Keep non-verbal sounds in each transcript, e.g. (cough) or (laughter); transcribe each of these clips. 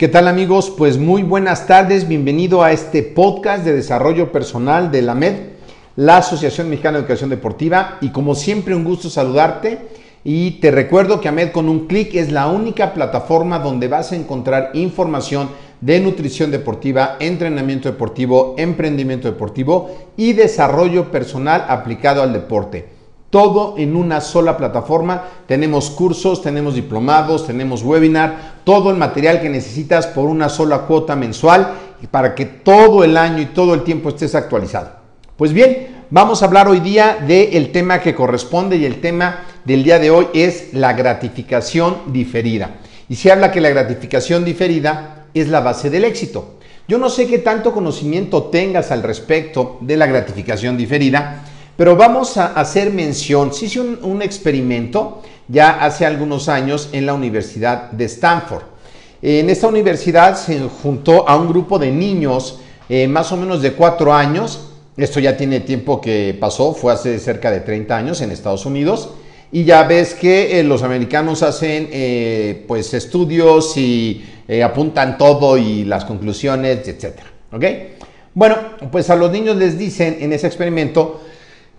¿Qué tal amigos? Pues muy buenas tardes, bienvenido a este podcast de desarrollo personal de la MED, la Asociación Mexicana de Educación Deportiva. Y como siempre un gusto saludarte. Y te recuerdo que AMED con un clic es la única plataforma donde vas a encontrar información de nutrición deportiva, entrenamiento deportivo, emprendimiento deportivo y desarrollo personal aplicado al deporte todo en una sola plataforma. Tenemos cursos, tenemos diplomados, tenemos webinar, todo el material que necesitas por una sola cuota mensual para que todo el año y todo el tiempo estés actualizado. Pues bien, vamos a hablar hoy día del tema que corresponde y el tema del día de hoy es la gratificación diferida. Y se habla que la gratificación diferida es la base del éxito. Yo no sé qué tanto conocimiento tengas al respecto de la gratificación diferida, pero vamos a hacer mención, se hizo un, experimento ya hace algunos años en la Universidad de Stanford. En esta universidad se juntó a un grupo de niños eh, más o menos de cuatro años. Esto ya tiene tiempo que pasó, fue hace cerca de 30 años en Estados Unidos. Y ya ves que eh, los americanos hacen eh, pues estudios y apuntan todo y las conclusiones, etc. Bueno, pues a los niños les dicen en ese experimento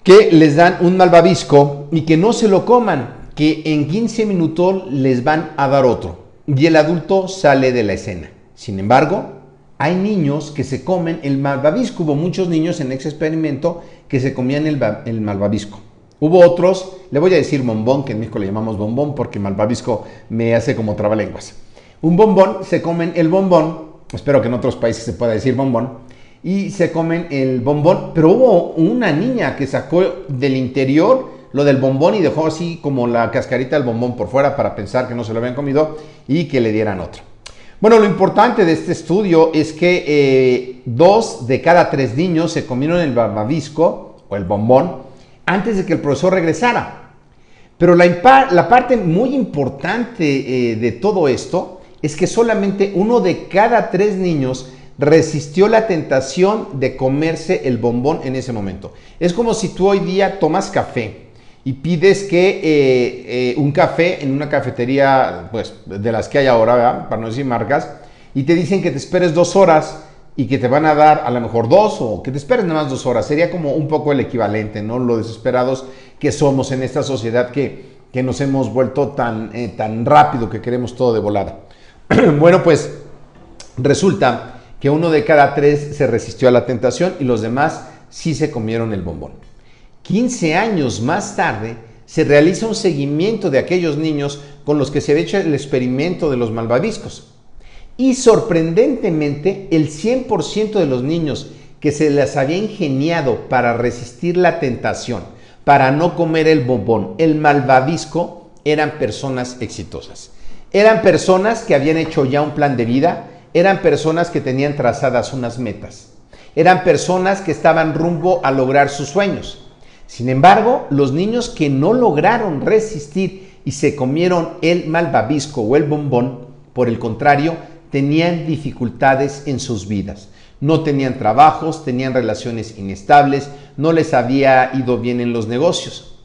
que les dan un malvavisco y que no se lo coman, que en 15 minutos les van a dar otro y el adulto sale de la escena. Sin embargo, hay niños que se comen el malvavisco. Hubo muchos niños en ese experimento que se comían el, el malvavisco. Hubo otros, le voy a decir bombón, que en México le llamamos bombón porque malvavisco me hace como trabalenguas. Un bombón, se comen el bombón, espero que en otros países se pueda decir bombón, y se comen el bombón. Pero hubo una niña que sacó del interior lo del bombón y dejó así como la cascarita del bombón por fuera para pensar que no se lo habían comido y que le dieran otro. Bueno, lo importante de este estudio es que eh, dos de cada tres niños se comieron el barbabisco o el bombón antes de que el profesor regresara. Pero la, la parte muy importante eh, de todo esto es que solamente uno de cada tres niños resistió la tentación de comerse el bombón en ese momento. Es como si tú hoy día tomas café y pides que eh, eh, un café en una cafetería, pues de las que hay ahora, para no decir marcas, y te dicen que te esperes dos horas y que te van a dar a lo mejor dos o que te esperes nada más dos horas. Sería como un poco el equivalente, ¿no? Lo desesperados que somos en esta sociedad que, que nos hemos vuelto tan, eh, tan rápido que queremos todo de volada. (clears throat) bueno, pues resulta que uno de cada tres se resistió a la tentación y los demás sí se comieron el bombón. 15 años más tarde, se realiza un seguimiento de aquellos niños con los que se había hecho el experimento de los malvaviscos. Y sorprendentemente, el 100% de los niños que se les había ingeniado para resistir la tentación, para no comer el bombón, el malvavisco, eran personas exitosas. Eran personas que habían hecho ya un plan de vida, eran personas que tenían trazadas unas metas. Eran personas que estaban rumbo a lograr sus sueños. Sin embargo, los niños que no lograron resistir y se comieron el malvavisco o el bombón, por el contrario, tenían dificultades en sus vidas. No tenían trabajos, tenían relaciones inestables, no les había ido bien en los negocios.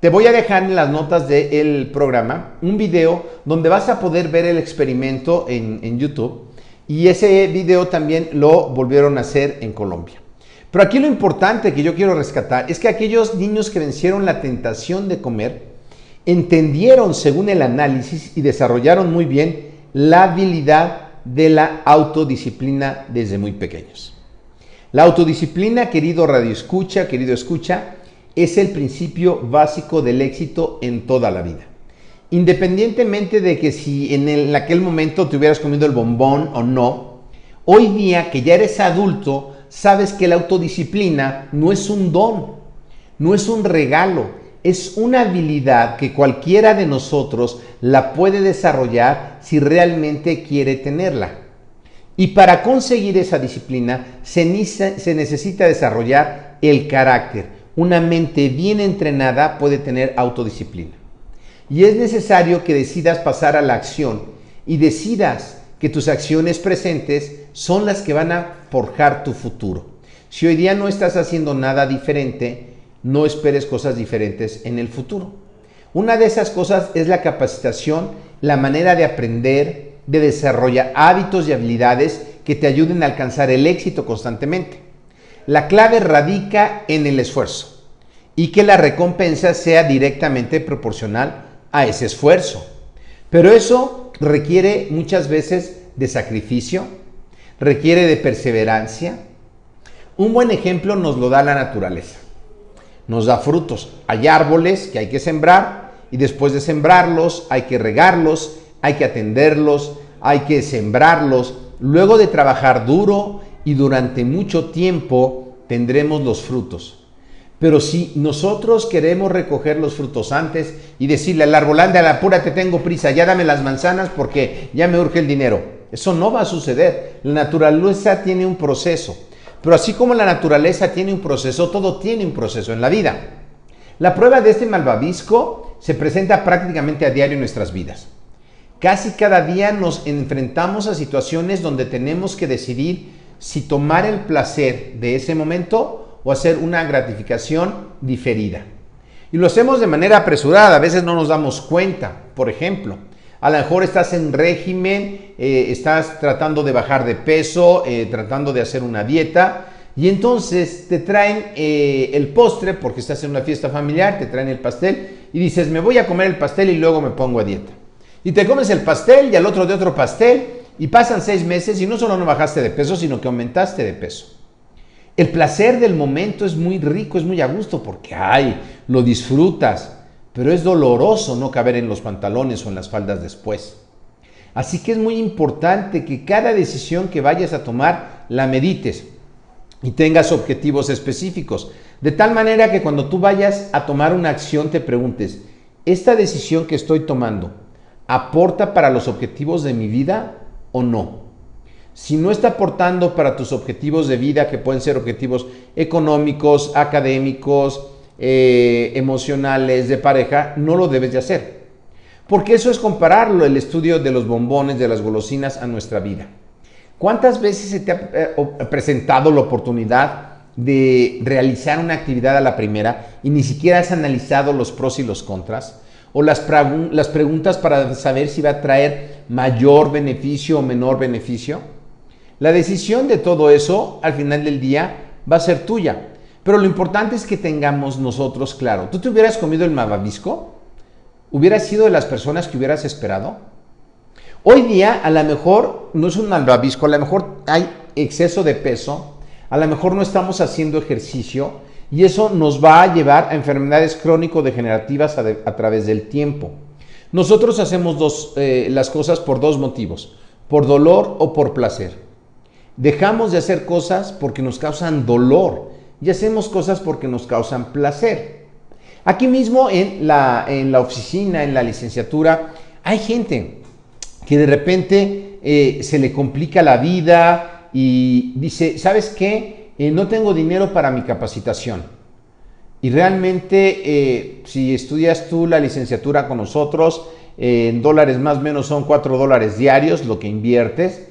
Te voy a dejar en las notas del programa un video donde vas a poder ver el experimento en, en YouTube y ese video también lo volvieron a hacer en Colombia. Pero aquí lo importante que yo quiero rescatar es que aquellos niños que vencieron la tentación de comer entendieron según el análisis y desarrollaron muy bien la habilidad de la autodisciplina desde muy pequeños. La autodisciplina, querido radio escucha, querido escucha, es el principio básico del éxito en toda la vida. Independientemente de que si en, aquel momento te hubieras comido el bombón o no, hoy día que ya eres adulto, sabes que la autodisciplina no es un don, no es un regalo, es una habilidad que cualquiera de nosotros la puede desarrollar si realmente quiere tenerla. Y para conseguir esa disciplina se, necesita desarrollar el carácter. Una mente bien entrenada puede tener autodisciplina. Y es necesario que decidas pasar a la acción y decidas que tus acciones presentes son las que van a forjar tu futuro. Si hoy día no estás haciendo nada diferente, no esperes cosas diferentes en el futuro. Una de esas cosas es la capacitación, la manera de aprender, de desarrollar hábitos y habilidades que te ayuden a alcanzar el éxito constantemente. La clave radica en el esfuerzo y que la recompensa sea directamente proporcional a ese esfuerzo. Pero eso requiere muchas veces de sacrificio, requiere de perseverancia. Un buen ejemplo nos lo da la naturaleza nos da frutos. Hay árboles que hay que sembrar y después de sembrarlos hay que regarlos, hay que atenderlos, hay que sembrarlos. Luego de trabajar duro y durante mucho tiempo tendremos los frutos. Pero si nosotros queremos recoger los frutos antes y decirle al árbol, anda, apúrate, tengo prisa, ya dame las manzanas porque ya me urge el dinero. Eso no va a suceder. La naturaleza tiene un proceso. Pero así como la naturaleza tiene un proceso, todo tiene un proceso en la vida. La prueba de este malvavisco se presenta prácticamente a diario en nuestras vidas. Casi cada día nos enfrentamos a situaciones donde tenemos que decidir si tomar el placer de ese momento o hacer una gratificación diferida. Y lo hacemos de manera apresurada, a veces no nos damos cuenta. Por ejemplo, a lo mejor estás en régimen, eh, estás tratando de bajar de peso, eh, tratando de hacer una dieta. Y entonces te traen eh, el postre porque estás en una fiesta familiar, te traen el pastel y dices, me voy a comer el pastel y luego me pongo a dieta. Y te comes el pastel y al otro de otro pastel y pasan seis meses y no solo no bajaste de peso, sino que aumentaste de peso. El placer del momento es muy rico, es muy a gusto porque, ay, lo disfrutas pero es doloroso no caber en los pantalones o en las faldas después. Así que es muy importante que cada decisión que vayas a tomar la medites y tengas objetivos específicos, de tal manera que cuando tú vayas a tomar una acción te preguntes, ¿esta decisión que estoy tomando aporta para los objetivos de mi vida o no? Si no está aportando para tus objetivos de vida, que pueden ser objetivos económicos, académicos, eh, emocionales de pareja, no lo debes de hacer. Porque eso es compararlo, el estudio de los bombones, de las golosinas a nuestra vida. ¿Cuántas veces se te ha eh, presentado la oportunidad de realizar una actividad a la primera y ni siquiera has analizado los pros y los contras? O las, las preguntas para saber si va a traer mayor beneficio o menor beneficio. La decisión de todo eso al final del día va a ser tuya. Pero lo importante es que tengamos nosotros claro. ¿Tú te hubieras comido el malvavisco? ¿Hubieras sido de las personas que hubieras esperado? Hoy día a lo mejor no es un malvavisco, a lo mejor hay exceso de peso, a lo mejor no estamos haciendo ejercicio y eso nos va a llevar a enfermedades crónico-degenerativas a, través del tiempo. Nosotros hacemos eh, las cosas por dos motivos, por dolor o por placer. Dejamos de hacer cosas porque nos causan dolor y hacemos cosas porque nos causan placer. Aquí mismo en la, en la oficina, en la licenciatura, hay gente que de repente eh, se le complica la vida y dice, ¿sabes qué? Eh, no tengo dinero para mi capacitación. Y realmente, eh, si estudias tú la licenciatura con nosotros, en dólares más o menos son 4 dólares diarios lo que inviertes.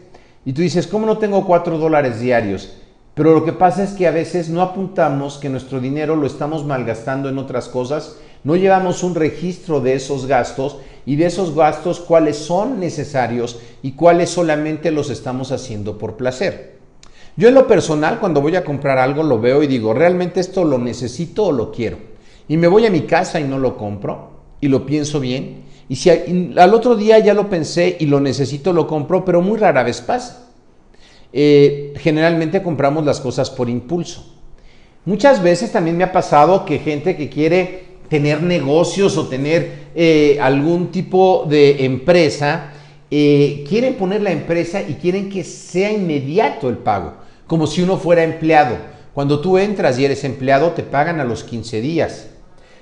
Y tú dices, ¿cómo no tengo 4 dólares diarios? Pero lo que pasa es que a veces no apuntamos que nuestro dinero lo estamos malgastando en otras cosas, no llevamos un registro de esos gastos y de esos gastos cuáles son necesarios y cuáles solamente los estamos haciendo por placer. Yo en lo personal cuando voy a comprar algo lo veo y digo, ¿realmente esto lo necesito o lo quiero? Y me voy a mi casa y no lo compro y lo pienso bien. Y si al otro día ya lo pensé y lo necesito, lo compro, pero muy rara vez pasa. Eh, generalmente compramos las cosas por impulso. Muchas veces también me ha pasado que gente que quiere tener negocios o tener eh, algún tipo de empresa, eh, quieren poner la empresa y quieren que sea inmediato el pago, como si uno fuera empleado. Cuando tú entras y eres empleado, te pagan a los 15 días.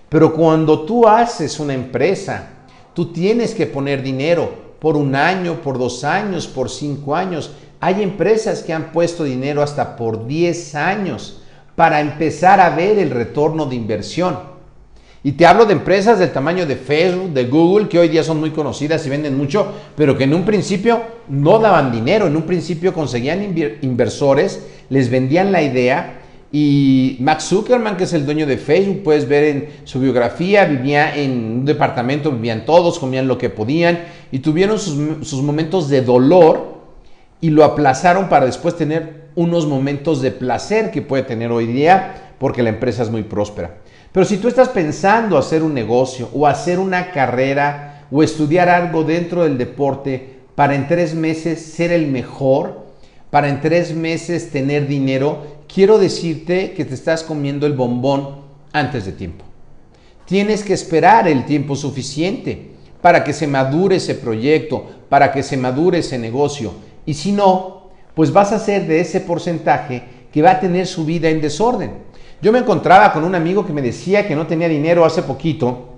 Pero cuando tú haces una empresa, tú tienes que poner dinero por un año, por dos años, por cinco años. Hay empresas que han puesto dinero hasta por 10 años para empezar a ver el retorno de inversión. Y te hablo de empresas del tamaño de Facebook, de Google, que hoy día son muy conocidas y venden mucho, pero que en un principio no daban dinero, en un principio conseguían inversores, les vendían la idea y Max Zuckerman, que es el dueño de Facebook, puedes ver en su biografía, vivía en un departamento, vivían todos, comían lo que podían y tuvieron sus, sus momentos de dolor y lo aplazaron para después tener unos momentos de placer que puede tener hoy día porque la empresa es muy próspera. Pero si tú estás pensando hacer un negocio o hacer una carrera o estudiar algo dentro del deporte para en tres meses ser el mejor, para en tres meses tener dinero, quiero decirte que te estás comiendo el bombón antes de tiempo. Tienes que esperar el tiempo suficiente para que se madure ese proyecto, para que se madure ese negocio. Y si no, pues vas a ser de ese porcentaje que va a tener su vida en desorden. Yo me encontraba con un amigo que me decía que no tenía dinero hace poquito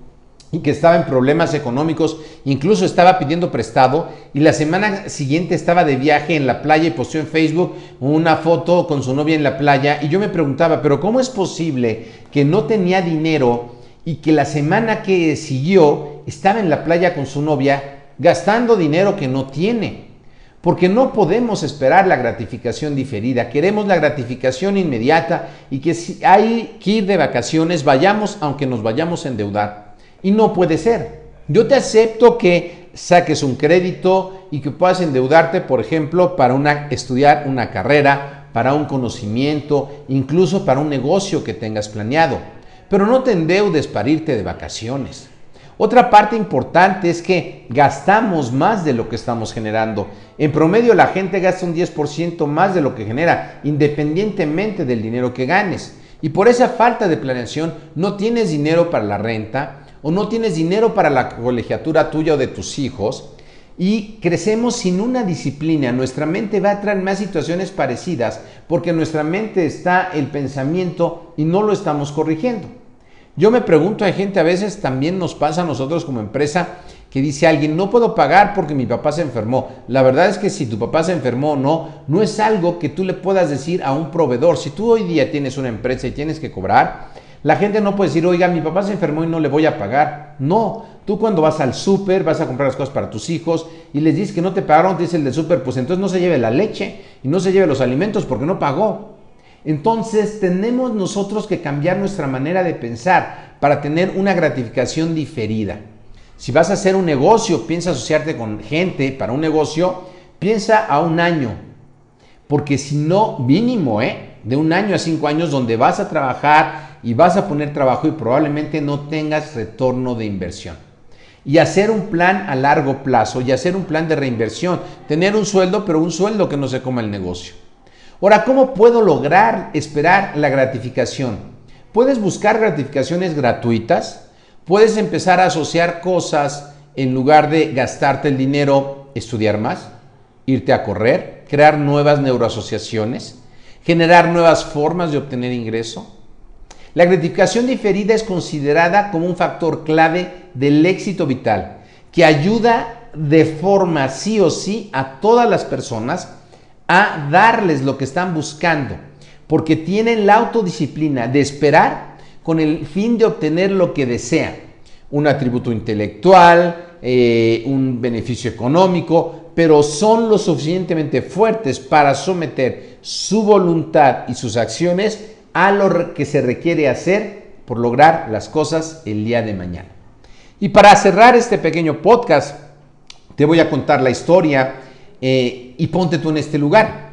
y que estaba en problemas económicos, incluso estaba pidiendo prestado y la semana siguiente estaba de viaje en la playa y posteó en Facebook una foto con su novia en la playa y yo me preguntaba, pero ¿cómo es posible que no tenía dinero y que la semana que siguió estaba en la playa con su novia gastando dinero que no tiene? Porque no podemos esperar la gratificación diferida, queremos la gratificación inmediata y que si hay que ir de vacaciones, vayamos aunque nos vayamos a endeudar. Y no puede ser. Yo te acepto que saques un crédito y que puedas endeudarte, por ejemplo, para estudiar una carrera, para un conocimiento, incluso para un negocio que tengas planeado. Pero no te endeudes para irte de vacaciones. Otra parte importante es que gastamos más de lo que estamos generando. En promedio la gente gasta un 10% más de lo que genera, independientemente del dinero que ganes. Y por esa falta de planeación no tienes dinero para la renta o no tienes dinero para la colegiatura tuya o de tus hijos y crecemos sin una disciplina. Nuestra mente va a traer más situaciones parecidas porque en nuestra mente está el pensamiento y no lo estamos corrigiendo. Yo me pregunto, hay gente a veces también nos pasa a nosotros como empresa que dice alguien, no puedo pagar porque mi papá se enfermó. La verdad es que si tu papá se enfermó o no, no es algo que tú le puedas decir a un proveedor. Si tú hoy día tienes una empresa y tienes que cobrar, la gente no puede decir, oiga, mi papá se enfermó y no le voy a pagar. No, tú cuando vas al súper, vas a comprar las cosas para tus hijos y les dices que no te pagaron, te dice el del súper, pues entonces no se lleve la leche y no se lleve los alimentos porque no pagó. Entonces tenemos nosotros que cambiar nuestra manera de pensar para tener una gratificación diferida. Si vas a hacer un negocio, piensa asociarte con gente para un negocio, piensa a un año. Porque si no, mínimo, ¿eh? De un año a cinco años donde vas a trabajar y vas a poner trabajo y probablemente no tengas retorno de inversión. Y hacer un plan a largo plazo y hacer un plan de reinversión. Tener un sueldo, pero un sueldo que no se coma el negocio. Ahora, ¿cómo puedo lograr esperar la gratificación? Puedes buscar gratificaciones gratuitas, puedes empezar a asociar cosas en lugar de gastarte el dinero, estudiar más, irte a correr, crear nuevas neuroasociaciones, generar nuevas formas de obtener ingreso. La gratificación diferida es considerada como un factor clave del éxito vital que ayuda de forma sí o sí a todas las personas a darles lo que están buscando, porque tienen la autodisciplina de esperar con el fin de obtener lo que desean, un atributo intelectual, eh, un beneficio económico, pero son lo suficientemente fuertes para someter su voluntad y sus acciones a lo que se requiere hacer por lograr las cosas el día de mañana. Y para cerrar este pequeño podcast, te voy a contar la historia eh, y ponte tú en este lugar.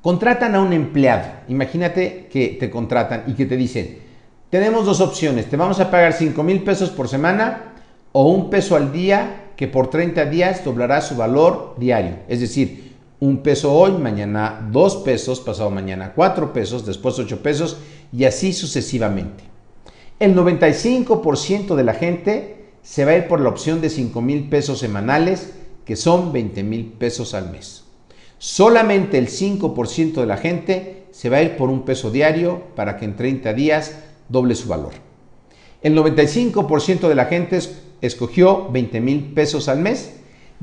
Contratan a un empleado. Imagínate que te contratan y que te dicen, tenemos dos opciones, te vamos a pagar 5 mil pesos por semana o un peso al día que por 30 días doblará su valor diario. Es decir, un peso hoy, mañana dos pesos, pasado mañana cuatro pesos, después ocho pesos y así sucesivamente. El 95% de la gente se va a ir por la opción de 5 mil pesos semanales, que son 20 mil pesos al mes. Solamente el 5% de la gente se va a ir por un peso diario para que en 30 días doble su valor. El 95% de la gente escogió 20 mil pesos al mes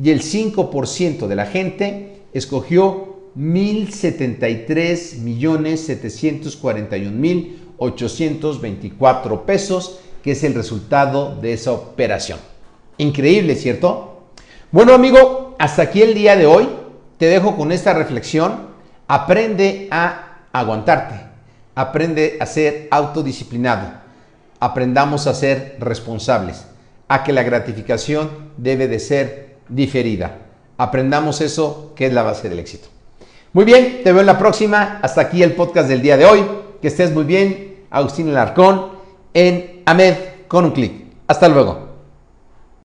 y el 5% de la gente escogió 1.073 millones 741 mil 824 pesos, que es el resultado de esa operación. Increíble, ¿cierto? Bueno, amigo, hasta aquí el día de hoy. Te dejo con esta reflexión. Aprende a aguantarte. Aprende a ser autodisciplinado. Aprendamos a ser responsables a que la gratificación debe de ser diferida. Aprendamos eso que es la base del éxito. Muy bien, te veo en la próxima. Hasta aquí el podcast del día de hoy. Que estés muy bien. Agustín Alarcón en AMED con un clic. Hasta luego.